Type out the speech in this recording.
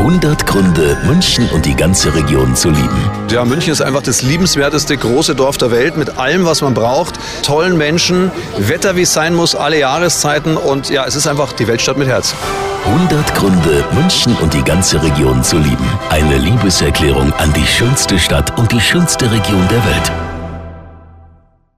100 Gründe, München und die ganze Region zu lieben. Ja, München ist einfach das liebenswerteste große Dorf der Welt mit allem, was man braucht. Tollen Menschen, Wetter, wie es sein muss, alle Jahreszeiten und ja, es ist einfach die Weltstadt mit Herz. 100 Gründe, München und die ganze Region zu lieben. Eine Liebeserklärung an die schönste Stadt und die schönste Region der Welt.